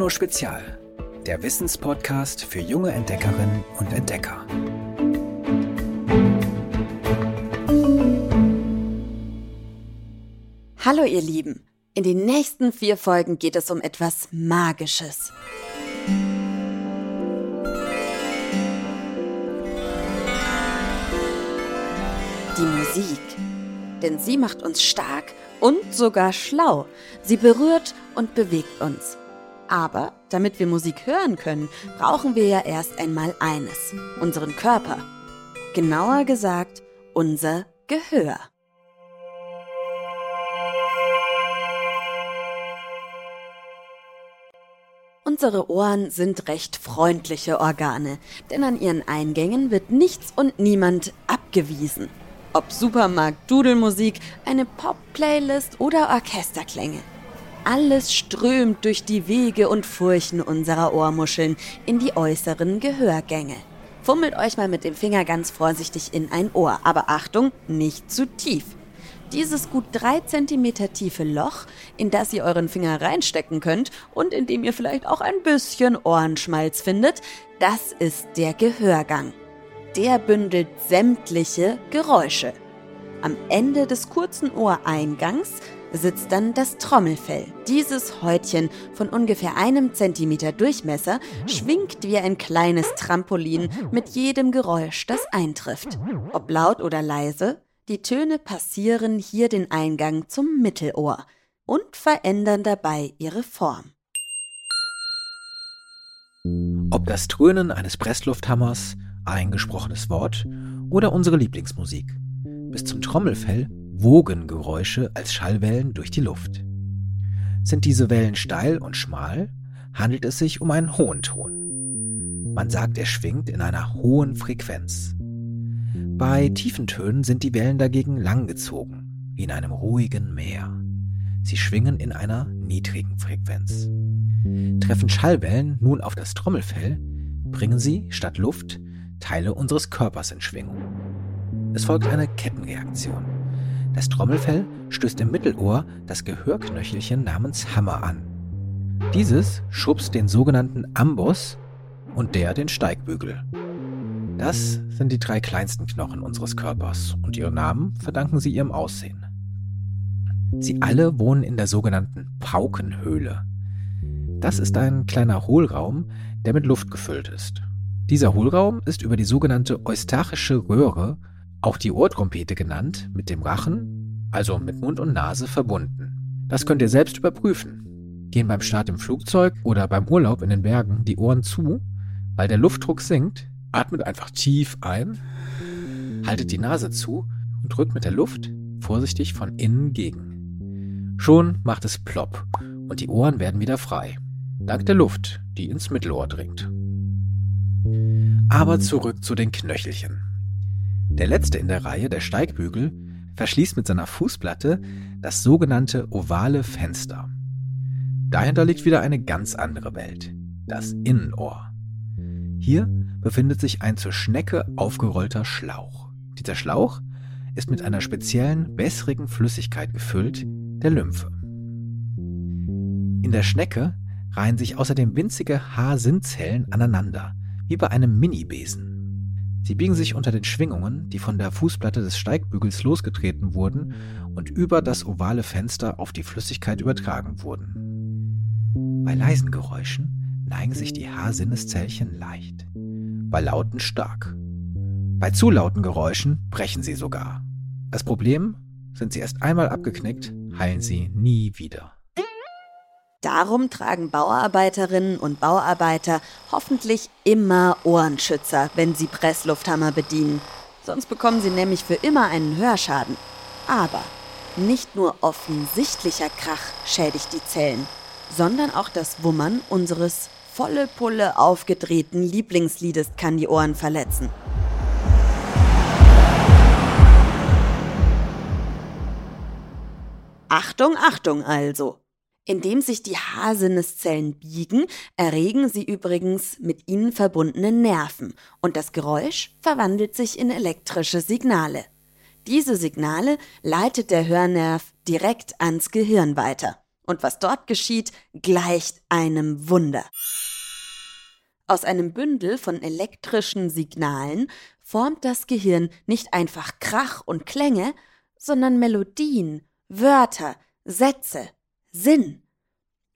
Bruno Spezial, der Wissenspodcast für junge Entdeckerinnen und Entdecker. Hallo ihr Lieben, in den nächsten vier Folgen geht es um etwas Magisches. Die Musik. Denn sie macht uns stark und sogar schlau. Sie berührt und bewegt uns. Aber damit wir Musik hören können, brauchen wir ja erst einmal eines, unseren Körper. Genauer gesagt, unser Gehör. Unsere Ohren sind recht freundliche Organe, denn an ihren Eingängen wird nichts und niemand abgewiesen. Ob Supermarkt, Dudelmusik, eine Pop-Playlist oder Orchesterklänge. Alles strömt durch die Wege und Furchen unserer Ohrmuscheln in die äußeren Gehörgänge. Fummelt euch mal mit dem Finger ganz vorsichtig in ein Ohr, aber Achtung, nicht zu tief. Dieses gut drei Zentimeter tiefe Loch, in das ihr euren Finger reinstecken könnt und in dem ihr vielleicht auch ein bisschen Ohrenschmalz findet, das ist der Gehörgang der bündelt sämtliche Geräusche. Am Ende des kurzen Ohreingangs sitzt dann das Trommelfell. Dieses Häutchen von ungefähr einem Zentimeter Durchmesser schwingt wie ein kleines Trampolin mit jedem Geräusch, das eintrifft. Ob laut oder leise, die Töne passieren hier den Eingang zum Mittelohr und verändern dabei ihre Form. Ob das Dröhnen eines Presslufthammers, eingesprochenes Wort oder unsere Lieblingsmusik. Bis zum Trommelfell wogen Geräusche als Schallwellen durch die Luft. Sind diese Wellen steil und schmal, handelt es sich um einen hohen Ton. Man sagt, er schwingt in einer hohen Frequenz. Bei tiefen Tönen sind die Wellen dagegen langgezogen, wie in einem ruhigen Meer. Sie schwingen in einer niedrigen Frequenz. Treffen Schallwellen nun auf das Trommelfell, bringen sie statt Luft Teile unseres Körpers in Schwingung. Es folgt eine Kettenreaktion. Das Trommelfell stößt im Mittelohr das Gehörknöchelchen namens Hammer an. Dieses schubst den sogenannten Amboss und der den Steigbügel. Das sind die drei kleinsten Knochen unseres Körpers und ihren Namen verdanken sie ihrem Aussehen. Sie alle wohnen in der sogenannten Paukenhöhle. Das ist ein kleiner Hohlraum, der mit Luft gefüllt ist. Dieser Hohlraum ist über die sogenannte eustachische Röhre, auch die Ohrtrompete genannt, mit dem Rachen, also mit Mund und Nase, verbunden. Das könnt ihr selbst überprüfen. Gehen beim Start im Flugzeug oder beim Urlaub in den Bergen die Ohren zu, weil der Luftdruck sinkt, atmet einfach tief ein, haltet die Nase zu und drückt mit der Luft vorsichtig von innen gegen. Schon macht es plopp und die Ohren werden wieder frei, dank der Luft, die ins Mittelohr dringt. Aber zurück zu den Knöchelchen. Der letzte in der Reihe, der Steigbügel, verschließt mit seiner Fußplatte das sogenannte ovale Fenster. Dahinter liegt wieder eine ganz andere Welt, das Innenohr. Hier befindet sich ein zur Schnecke aufgerollter Schlauch. Dieser Schlauch ist mit einer speziellen, wässrigen Flüssigkeit gefüllt, der Lymphe. In der Schnecke reihen sich außerdem winzige Haarsinnzellen aneinander, wie bei einem Mini-Besen. Sie biegen sich unter den Schwingungen, die von der Fußplatte des Steigbügels losgetreten wurden und über das ovale Fenster auf die Flüssigkeit übertragen wurden. Bei leisen Geräuschen neigen sich die Haarsinneszellchen leicht, bei lauten stark. Bei zu lauten Geräuschen brechen sie sogar. Das Problem, sind sie erst einmal abgeknickt, heilen sie nie wieder. Darum tragen Bauarbeiterinnen und Bauarbeiter hoffentlich immer Ohrenschützer, wenn sie Presslufthammer bedienen. Sonst bekommen sie nämlich für immer einen Hörschaden. Aber nicht nur offensichtlicher Krach schädigt die Zellen, sondern auch das Wummern unseres volle Pulle aufgedrehten Lieblingsliedes kann die Ohren verletzen. Achtung, Achtung also! Indem sich die Haarsinneszellen biegen, erregen sie übrigens mit ihnen verbundene Nerven und das Geräusch verwandelt sich in elektrische Signale. Diese Signale leitet der Hörnerv direkt ans Gehirn weiter. Und was dort geschieht, gleicht einem Wunder. Aus einem Bündel von elektrischen Signalen formt das Gehirn nicht einfach Krach und Klänge, sondern Melodien, Wörter, Sätze, Sinn.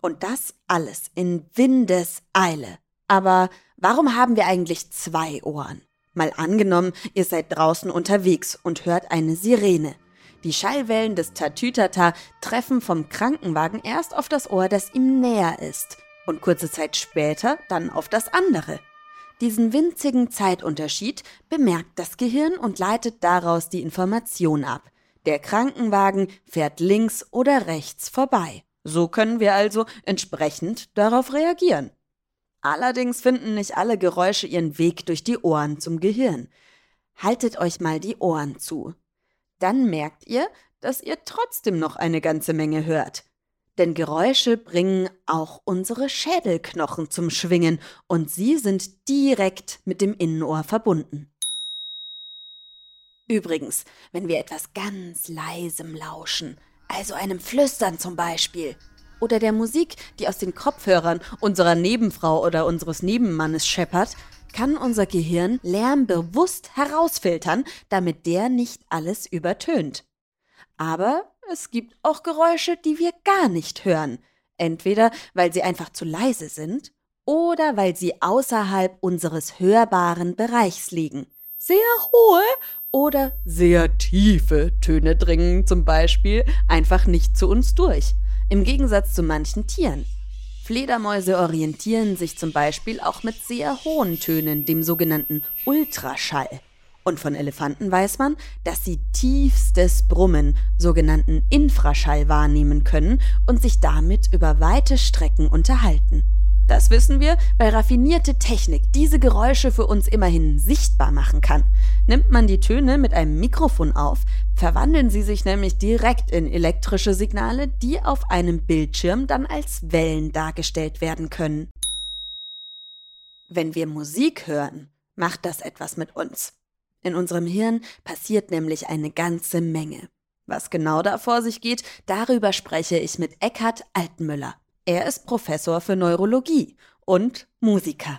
Und das alles in Windeseile. Aber warum haben wir eigentlich zwei Ohren? Mal angenommen, ihr seid draußen unterwegs und hört eine Sirene. Die Schallwellen des Tatütata treffen vom Krankenwagen erst auf das Ohr, das ihm näher ist, und kurze Zeit später dann auf das andere. Diesen winzigen Zeitunterschied bemerkt das Gehirn und leitet daraus die Information ab. Der Krankenwagen fährt links oder rechts vorbei. So können wir also entsprechend darauf reagieren. Allerdings finden nicht alle Geräusche ihren Weg durch die Ohren zum Gehirn. Haltet euch mal die Ohren zu. Dann merkt ihr, dass ihr trotzdem noch eine ganze Menge hört. Denn Geräusche bringen auch unsere Schädelknochen zum Schwingen und sie sind direkt mit dem Innenohr verbunden. Übrigens, wenn wir etwas ganz leisem lauschen, also einem Flüstern zum Beispiel, oder der Musik, die aus den Kopfhörern unserer Nebenfrau oder unseres Nebenmannes scheppert, kann unser Gehirn Lärm bewusst herausfiltern, damit der nicht alles übertönt. Aber es gibt auch Geräusche, die wir gar nicht hören, entweder weil sie einfach zu leise sind oder weil sie außerhalb unseres hörbaren Bereichs liegen. Sehr hohe oder sehr tiefe Töne dringen zum Beispiel einfach nicht zu uns durch, im Gegensatz zu manchen Tieren. Fledermäuse orientieren sich zum Beispiel auch mit sehr hohen Tönen, dem sogenannten Ultraschall. Und von Elefanten weiß man, dass sie tiefstes Brummen, sogenannten Infraschall, wahrnehmen können und sich damit über weite Strecken unterhalten. Das wissen wir, weil raffinierte Technik diese Geräusche für uns immerhin sichtbar machen kann. Nimmt man die Töne mit einem Mikrofon auf, verwandeln sie sich nämlich direkt in elektrische Signale, die auf einem Bildschirm dann als Wellen dargestellt werden können. Wenn wir Musik hören, macht das etwas mit uns. In unserem Hirn passiert nämlich eine ganze Menge. Was genau da vor sich geht, darüber spreche ich mit Eckhard Altenmüller. Er ist Professor für Neurologie und Musiker.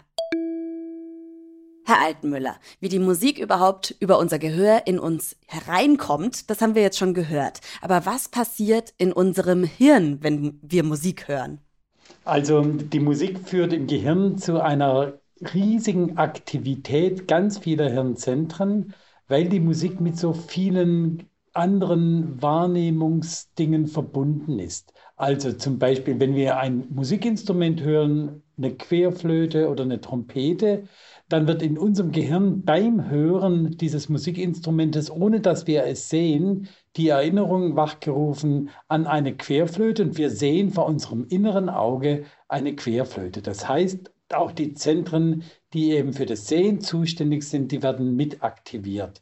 Herr Altenmüller, wie die Musik überhaupt über unser Gehör in uns hereinkommt, das haben wir jetzt schon gehört. Aber was passiert in unserem Hirn, wenn wir Musik hören? Also die Musik führt im Gehirn zu einer riesigen Aktivität ganz vieler Hirnzentren, weil die Musik mit so vielen anderen Wahrnehmungsdingen verbunden ist. Also zum Beispiel, wenn wir ein Musikinstrument hören, eine Querflöte oder eine Trompete, dann wird in unserem Gehirn beim Hören dieses Musikinstrumentes, ohne dass wir es sehen, die Erinnerung wachgerufen an eine Querflöte und wir sehen vor unserem inneren Auge eine Querflöte. Das heißt, auch die Zentren, die eben für das Sehen zuständig sind, die werden mit aktiviert.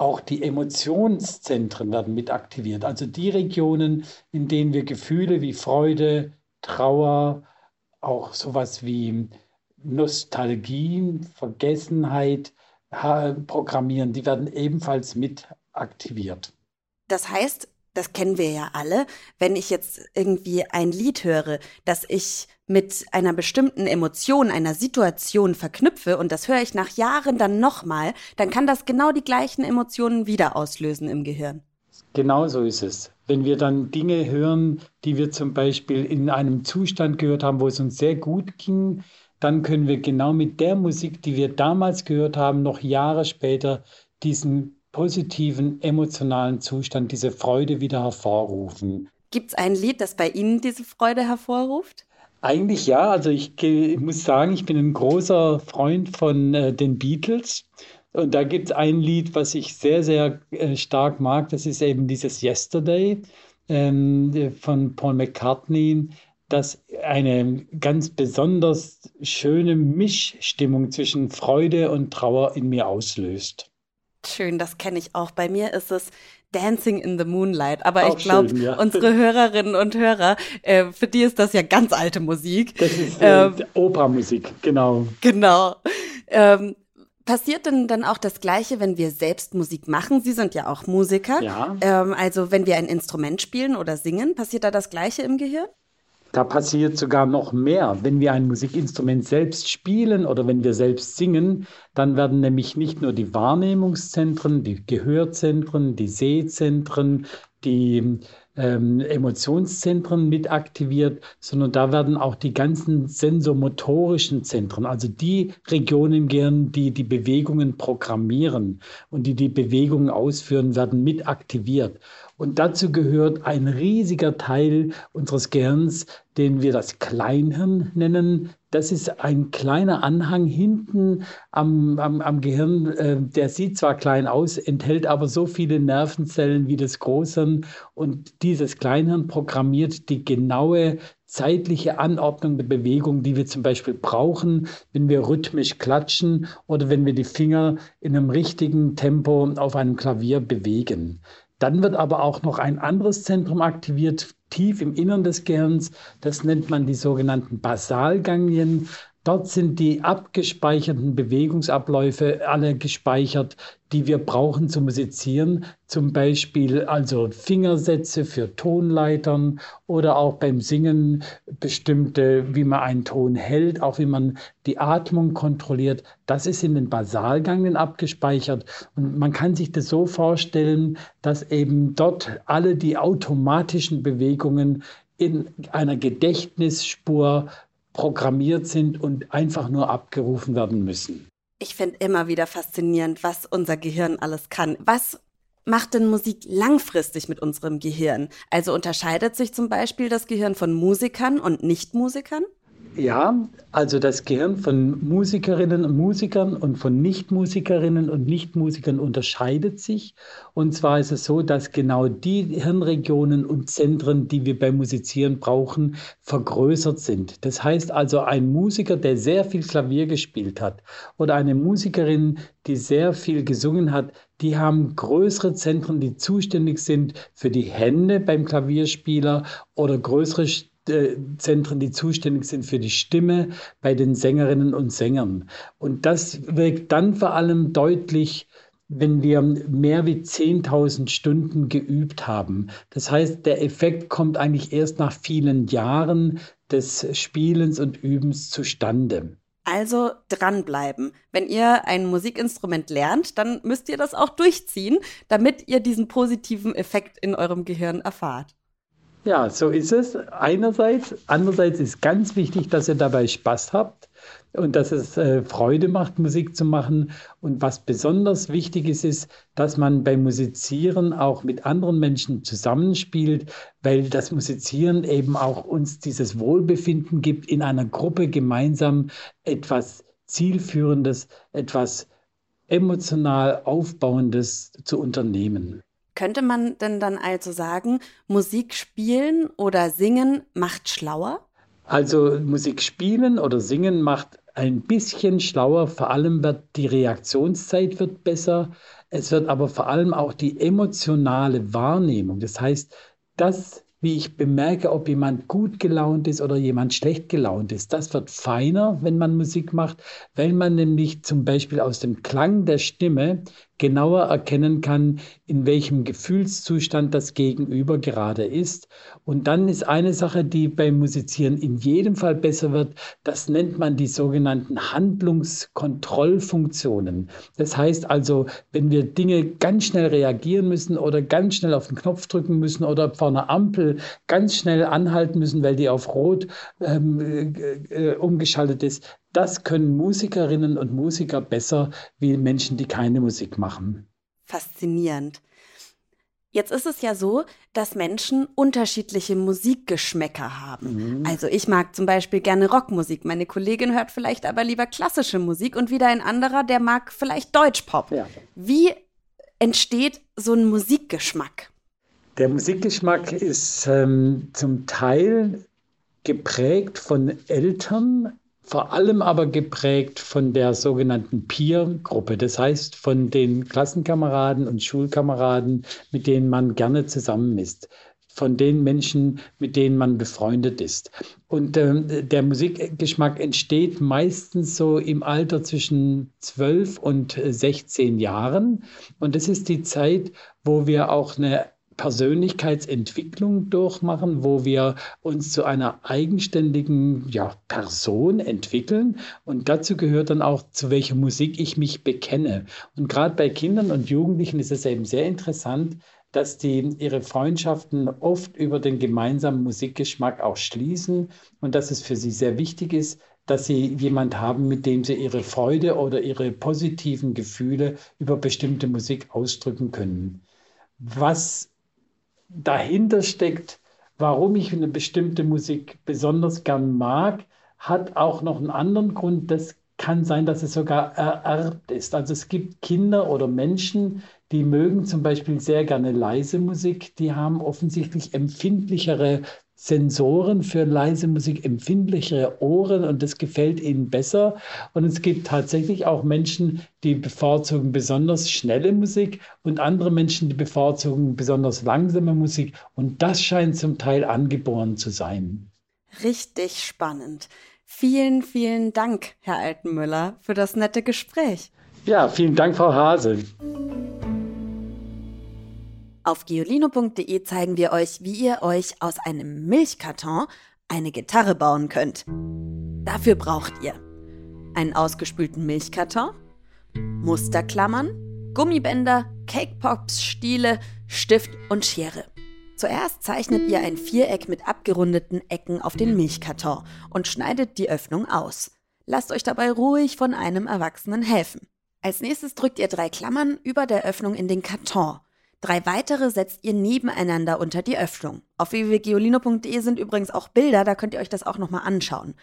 Auch die Emotionszentren werden mit aktiviert. Also die Regionen, in denen wir Gefühle wie Freude, Trauer, auch sowas wie Nostalgie, Vergessenheit programmieren, die werden ebenfalls mit aktiviert. Das heißt, das kennen wir ja alle, wenn ich jetzt irgendwie ein Lied höre, das ich mit einer bestimmten Emotion, einer Situation verknüpfe und das höre ich nach Jahren dann nochmal, dann kann das genau die gleichen Emotionen wieder auslösen im Gehirn. Genau so ist es. Wenn wir dann Dinge hören, die wir zum Beispiel in einem Zustand gehört haben, wo es uns sehr gut ging, dann können wir genau mit der Musik, die wir damals gehört haben, noch Jahre später diesen positiven emotionalen Zustand, diese Freude wieder hervorrufen. Gibt es ein Lied, das bei Ihnen diese Freude hervorruft? Eigentlich ja. Also ich, ich muss sagen, ich bin ein großer Freund von äh, den Beatles. Und da gibt es ein Lied, was ich sehr, sehr äh, stark mag. Das ist eben dieses Yesterday ähm, von Paul McCartney, das eine ganz besonders schöne Mischstimmung zwischen Freude und Trauer in mir auslöst. Schön, das kenne ich auch. Bei mir ist es Dancing in the Moonlight. Aber auch ich glaube, ja. unsere Hörerinnen und Hörer, äh, für die ist das ja ganz alte Musik. Das ist äh, ähm, Operamusik, genau. Genau. Ähm, Passiert denn dann auch das Gleiche, wenn wir selbst Musik machen? Sie sind ja auch Musiker. Ja. Ähm, also wenn wir ein Instrument spielen oder singen, passiert da das Gleiche im Gehirn? Da passiert sogar noch mehr. Wenn wir ein Musikinstrument selbst spielen oder wenn wir selbst singen, dann werden nämlich nicht nur die Wahrnehmungszentren, die Gehörzentren, die Sehzentren, die ähm, Emotionszentren mit aktiviert, sondern da werden auch die ganzen sensomotorischen Zentren, also die Regionen im Gehirn, die die Bewegungen programmieren und die die Bewegungen ausführen, werden mit aktiviert. Und dazu gehört ein riesiger Teil unseres Gehirns, den wir das Kleinhirn nennen. Das ist ein kleiner Anhang hinten am, am, am Gehirn. Äh, der sieht zwar klein aus, enthält aber so viele Nervenzellen wie das Großhirn. Und dieses Kleinhirn programmiert die genaue zeitliche Anordnung der Bewegung, die wir zum Beispiel brauchen, wenn wir rhythmisch klatschen oder wenn wir die Finger in einem richtigen Tempo auf einem Klavier bewegen. Dann wird aber auch noch ein anderes Zentrum aktiviert, tief im Innern des Gehirns. Das nennt man die sogenannten Basalganglien. Dort sind die abgespeicherten Bewegungsabläufe alle gespeichert, die wir brauchen zu musizieren. Zum Beispiel also Fingersätze für Tonleitern oder auch beim Singen bestimmte, wie man einen Ton hält, auch wie man die Atmung kontrolliert. Das ist in den Basalganglien abgespeichert. Und man kann sich das so vorstellen, dass eben dort alle die automatischen Bewegungen in einer Gedächtnisspur programmiert sind und einfach nur abgerufen werden müssen. Ich finde immer wieder faszinierend, was unser Gehirn alles kann. Was macht denn Musik langfristig mit unserem Gehirn? Also unterscheidet sich zum Beispiel das Gehirn von Musikern und Nichtmusikern? Ja, also das Gehirn von Musikerinnen und Musikern und von Nichtmusikerinnen und Nichtmusikern unterscheidet sich. Und zwar ist es so, dass genau die Hirnregionen und Zentren, die wir beim Musizieren brauchen, vergrößert sind. Das heißt also, ein Musiker, der sehr viel Klavier gespielt hat oder eine Musikerin, die sehr viel gesungen hat, die haben größere Zentren, die zuständig sind für die Hände beim Klavierspieler oder größere Zentren, die zuständig sind für die Stimme bei den Sängerinnen und Sängern. Und das wirkt dann vor allem deutlich, wenn wir mehr wie 10.000 Stunden geübt haben. Das heißt, der Effekt kommt eigentlich erst nach vielen Jahren des Spielens und Übens zustande. Also dranbleiben. Wenn ihr ein Musikinstrument lernt, dann müsst ihr das auch durchziehen, damit ihr diesen positiven Effekt in eurem Gehirn erfahrt. Ja, so ist es. Einerseits. Andererseits ist ganz wichtig, dass ihr dabei Spaß habt und dass es äh, Freude macht, Musik zu machen. Und was besonders wichtig ist, ist, dass man beim Musizieren auch mit anderen Menschen zusammenspielt, weil das Musizieren eben auch uns dieses Wohlbefinden gibt, in einer Gruppe gemeinsam etwas Zielführendes, etwas emotional Aufbauendes zu unternehmen. Könnte man denn dann also sagen, Musik spielen oder singen macht schlauer? Also Musik spielen oder singen macht ein bisschen schlauer, vor allem wird die Reaktionszeit wird besser, es wird aber vor allem auch die emotionale Wahrnehmung, das heißt, das wie ich bemerke, ob jemand gut gelaunt ist oder jemand schlecht gelaunt ist. Das wird feiner, wenn man Musik macht, weil man nämlich zum Beispiel aus dem Klang der Stimme genauer erkennen kann, in welchem Gefühlszustand das Gegenüber gerade ist. Und dann ist eine Sache, die beim Musizieren in jedem Fall besser wird, das nennt man die sogenannten Handlungskontrollfunktionen. Das heißt also, wenn wir Dinge ganz schnell reagieren müssen oder ganz schnell auf den Knopf drücken müssen oder vor einer Ampel ganz schnell anhalten müssen, weil die auf Rot ähm, äh, umgeschaltet ist, das können Musikerinnen und Musiker besser wie Menschen, die keine Musik machen. Faszinierend. Jetzt ist es ja so, dass Menschen unterschiedliche Musikgeschmäcker haben. Mhm. Also ich mag zum Beispiel gerne Rockmusik, meine Kollegin hört vielleicht aber lieber klassische Musik und wieder ein anderer, der mag vielleicht Deutschpop. Ja. Wie entsteht so ein Musikgeschmack? Der Musikgeschmack ist ähm, zum Teil geprägt von Eltern, vor allem aber geprägt von der sogenannten Peer-Gruppe, das heißt von den Klassenkameraden und Schulkameraden, mit denen man gerne zusammen ist. von den Menschen, mit denen man befreundet ist. Und äh, der Musikgeschmack entsteht meistens so im Alter zwischen 12 und 16 Jahren. Und das ist die Zeit, wo wir auch eine Persönlichkeitsentwicklung durchmachen, wo wir uns zu einer eigenständigen ja, Person entwickeln. Und dazu gehört dann auch, zu welcher Musik ich mich bekenne. Und gerade bei Kindern und Jugendlichen ist es eben sehr interessant, dass die ihre Freundschaften oft über den gemeinsamen Musikgeschmack auch schließen und dass es für sie sehr wichtig ist, dass sie jemand haben, mit dem sie ihre Freude oder ihre positiven Gefühle über bestimmte Musik ausdrücken können. Was dahinter steckt, warum ich eine bestimmte Musik besonders gern mag, hat auch noch einen anderen Grund. Das kann sein, dass es sogar ererbt ist. Also es gibt Kinder oder Menschen, die mögen zum Beispiel sehr gerne leise Musik, die haben offensichtlich empfindlichere Sensoren für leise Musik, empfindlichere Ohren und das gefällt ihnen besser. Und es gibt tatsächlich auch Menschen, die bevorzugen besonders schnelle Musik und andere Menschen, die bevorzugen besonders langsame Musik. Und das scheint zum Teil angeboren zu sein. Richtig spannend. Vielen, vielen Dank, Herr Altenmüller, für das nette Gespräch. Ja, vielen Dank, Frau Hase. Auf geolino.de zeigen wir euch, wie ihr euch aus einem Milchkarton eine Gitarre bauen könnt. Dafür braucht ihr einen ausgespülten Milchkarton, Musterklammern, Gummibänder, Cakepops, Stiele, Stift und Schere. Zuerst zeichnet ihr ein Viereck mit abgerundeten Ecken auf den Milchkarton und schneidet die Öffnung aus. Lasst euch dabei ruhig von einem Erwachsenen helfen. Als nächstes drückt ihr drei Klammern über der Öffnung in den Karton. Drei weitere setzt ihr nebeneinander unter die Öffnung. Auf www.geolino.de sind übrigens auch Bilder, da könnt ihr euch das auch nochmal anschauen.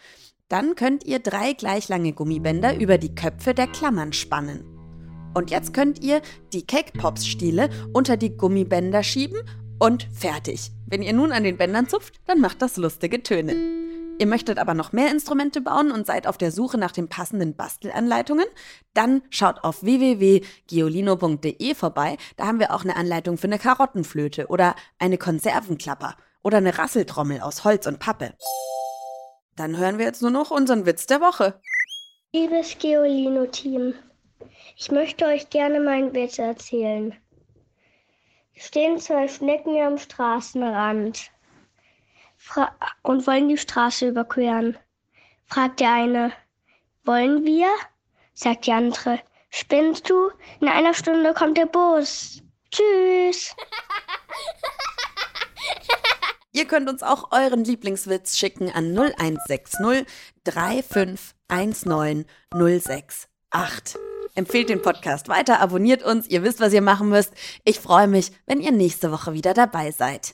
Dann könnt ihr drei gleich lange Gummibänder über die Köpfe der Klammern spannen. Und jetzt könnt ihr die Cake Pops Stiele unter die Gummibänder schieben und fertig. Wenn ihr nun an den Bändern zupft, dann macht das lustige Töne. Ihr möchtet aber noch mehr Instrumente bauen und seid auf der Suche nach den passenden Bastelanleitungen? Dann schaut auf www.geolino.de vorbei. Da haben wir auch eine Anleitung für eine Karottenflöte oder eine Konservenklapper oder eine Rasseltrommel aus Holz und Pappe. Dann hören wir jetzt nur noch unseren Witz der Woche. Liebes Geolino-Team, ich möchte euch gerne meinen Witz erzählen. Stehen zwei Schnecken am Straßenrand und wollen die Straße überqueren. Fragt der eine, wollen wir? Sagt die andere, spinnst du? In einer Stunde kommt der Bus. Tschüss. Ihr könnt uns auch euren Lieblingswitz schicken an 0160 3519 068. Empfehlt den Podcast weiter, abonniert uns, ihr wisst, was ihr machen müsst. Ich freue mich, wenn ihr nächste Woche wieder dabei seid.